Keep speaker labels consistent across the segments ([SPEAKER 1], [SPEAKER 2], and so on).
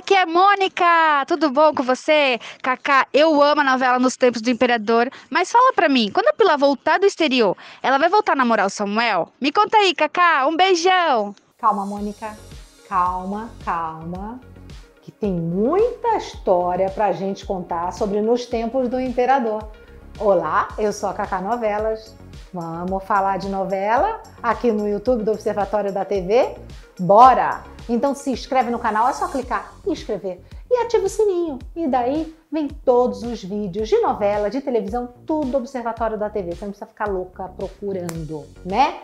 [SPEAKER 1] aqui é Mônica! Tudo bom com você? Kaká, eu amo a novela Nos Tempos do Imperador, mas fala pra mim, quando a Pilar voltar do exterior, ela vai voltar a namorar o Samuel? Me conta aí, Kaká, um beijão!
[SPEAKER 2] Calma, Mônica, calma, calma, que tem muita história pra gente contar sobre Nos Tempos do Imperador. Olá, eu sou a Kaká Novelas. Vamos falar de novela aqui no YouTube do Observatório da TV? Bora! Então se inscreve no canal, é só clicar em inscrever e ativa o sininho. E daí vem todos os vídeos de novela, de televisão, tudo do Observatório da TV. Você não precisa ficar louca procurando, né?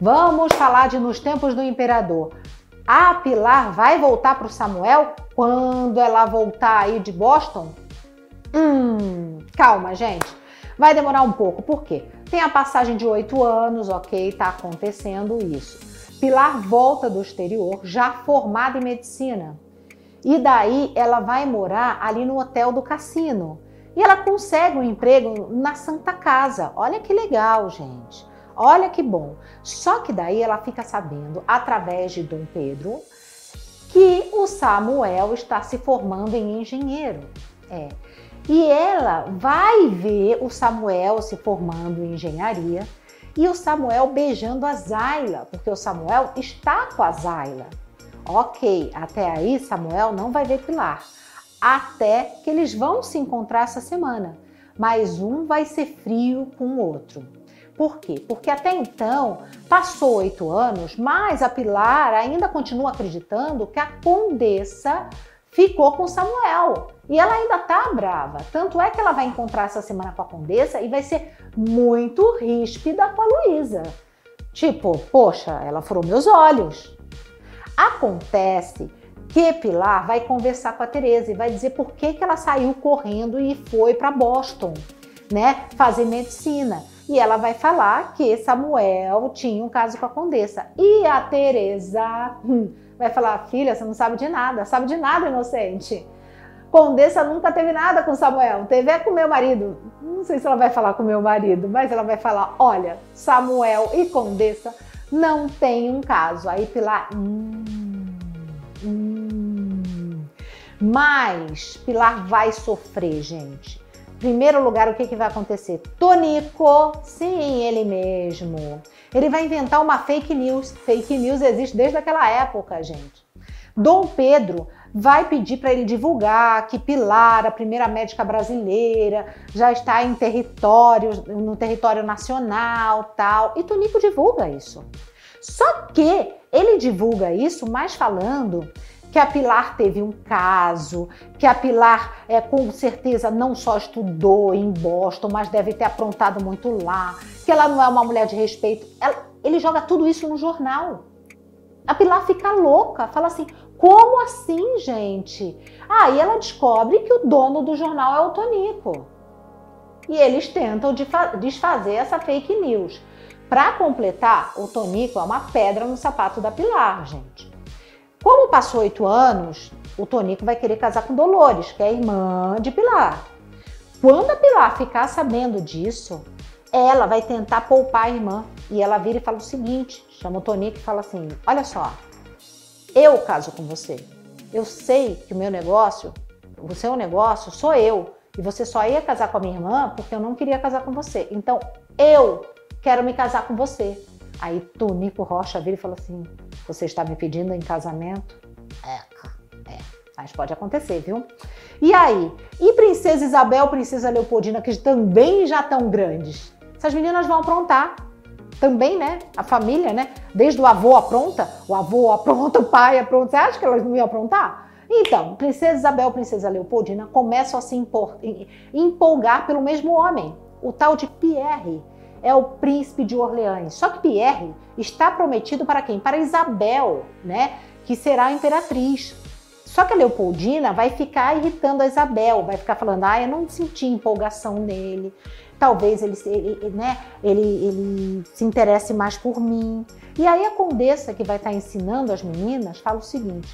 [SPEAKER 2] Vamos falar de Nos Tempos do Imperador. A Pilar vai voltar para o Samuel quando ela voltar aí de Boston? Hum, calma, gente. Vai demorar um pouco, por quê? Tem a passagem de oito anos, ok? Tá acontecendo isso. Pilar volta do exterior, já formada em medicina. E daí ela vai morar ali no hotel do cassino. E ela consegue um emprego na Santa Casa. Olha que legal, gente. Olha que bom. Só que daí ela fica sabendo, através de Dom Pedro, que o Samuel está se formando em engenheiro. É. E ela vai ver o Samuel se formando em engenharia e o Samuel beijando a Zayla, porque o Samuel está com a Zayla. Ok, até aí Samuel não vai ver Pilar, até que eles vão se encontrar essa semana, mas um vai ser frio com o outro. Por quê? Porque até então passou oito anos, mas a Pilar ainda continua acreditando que a condessa ficou com Samuel. E ela ainda tá brava. Tanto é que ela vai encontrar essa semana com a Condessa e vai ser muito ríspida com a Luísa. Tipo, poxa, ela furou meus olhos. Acontece que Pilar vai conversar com a Teresa e vai dizer por que, que ela saiu correndo e foi para Boston, né, fazer medicina. E ela vai falar que Samuel tinha um caso com a Condessa. E a Teresa hum, vai falar: "Filha, você não sabe de nada, sabe de nada, inocente". Condessa nunca teve nada com Samuel, teve é com meu marido. Não sei se ela vai falar com meu marido, mas ela vai falar: olha, Samuel e Condessa não têm um caso. Aí Pilar. Hum, hum. Mas Pilar vai sofrer, gente. Primeiro lugar, o que, que vai acontecer? Tonico, sim, ele mesmo. Ele vai inventar uma fake news. Fake news existe desde aquela época, gente. Dom Pedro vai pedir para ele divulgar que Pilar, a primeira médica brasileira, já está em território, no território nacional, tal. E Tonico divulga isso. Só que ele divulga isso mais falando que a Pilar teve um caso, que a Pilar é, com certeza não só estudou em Boston, mas deve ter aprontado muito lá, que ela não é uma mulher de respeito. Ela, ele joga tudo isso no jornal. A Pilar fica louca, fala assim: como assim, gente? Aí ela descobre que o dono do jornal é o Tonico. E eles tentam desfazer essa fake news. Para completar, o Tonico é uma pedra no sapato da Pilar, gente. Como passou oito anos, o Tonico vai querer casar com Dolores, que é irmã de Pilar. Quando a Pilar ficar sabendo disso, ela vai tentar poupar a irmã. E ela vira e fala o seguinte: chama o Tonico e fala assim: Olha só, eu caso com você. Eu sei que o meu negócio, o seu negócio, sou eu. E você só ia casar com a minha irmã porque eu não queria casar com você. Então eu quero me casar com você. Aí Tonico Rocha vira e fala assim: Você está me pedindo em casamento? É, é. Mas pode acontecer, viu? E aí? E Princesa Isabel, Princesa Leopoldina, que também já estão grandes? Essas meninas vão aprontar também, né? A família, né? Desde o avô apronta, o avô apronta, o pai apronta. Você acha que elas não iam aprontar? Então, Princesa Isabel Princesa Leopoldina começam a se empolgar pelo mesmo homem, o tal de Pierre. É o príncipe de Orleans. Só que Pierre está prometido para quem? Para Isabel, né? Que será a imperatriz. Só que a Leopoldina vai ficar irritando a Isabel, vai ficar falando: ah, eu não senti empolgação nele, talvez ele, ele, né, ele, ele se interesse mais por mim. E aí a condessa que vai estar ensinando as meninas fala o seguinte: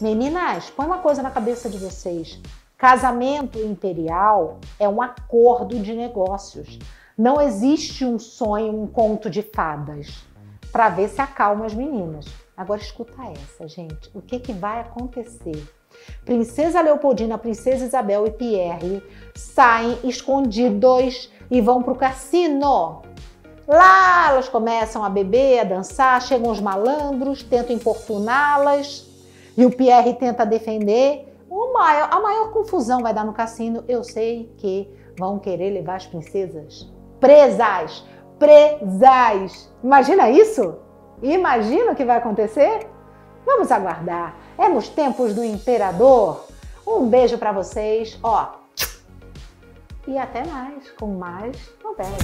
[SPEAKER 2] meninas, põe uma coisa na cabeça de vocês. Casamento imperial é um acordo de negócios. Não existe um sonho, um conto de fadas. Para ver se acalma as meninas. Agora escuta essa, gente. O que, que vai acontecer? Princesa Leopoldina, Princesa Isabel e Pierre saem escondidos e vão para o cassino. Lá elas começam a beber, a dançar, chegam os malandros, tentam importuná-las e o Pierre tenta defender. Maior, a maior confusão vai dar no cassino. Eu sei que vão querer levar as princesas presas. Presas! Imagina isso? Imagina o que vai acontecer? Vamos aguardar. É nos tempos do imperador. Um beijo para vocês, ó. E até mais com mais novelas.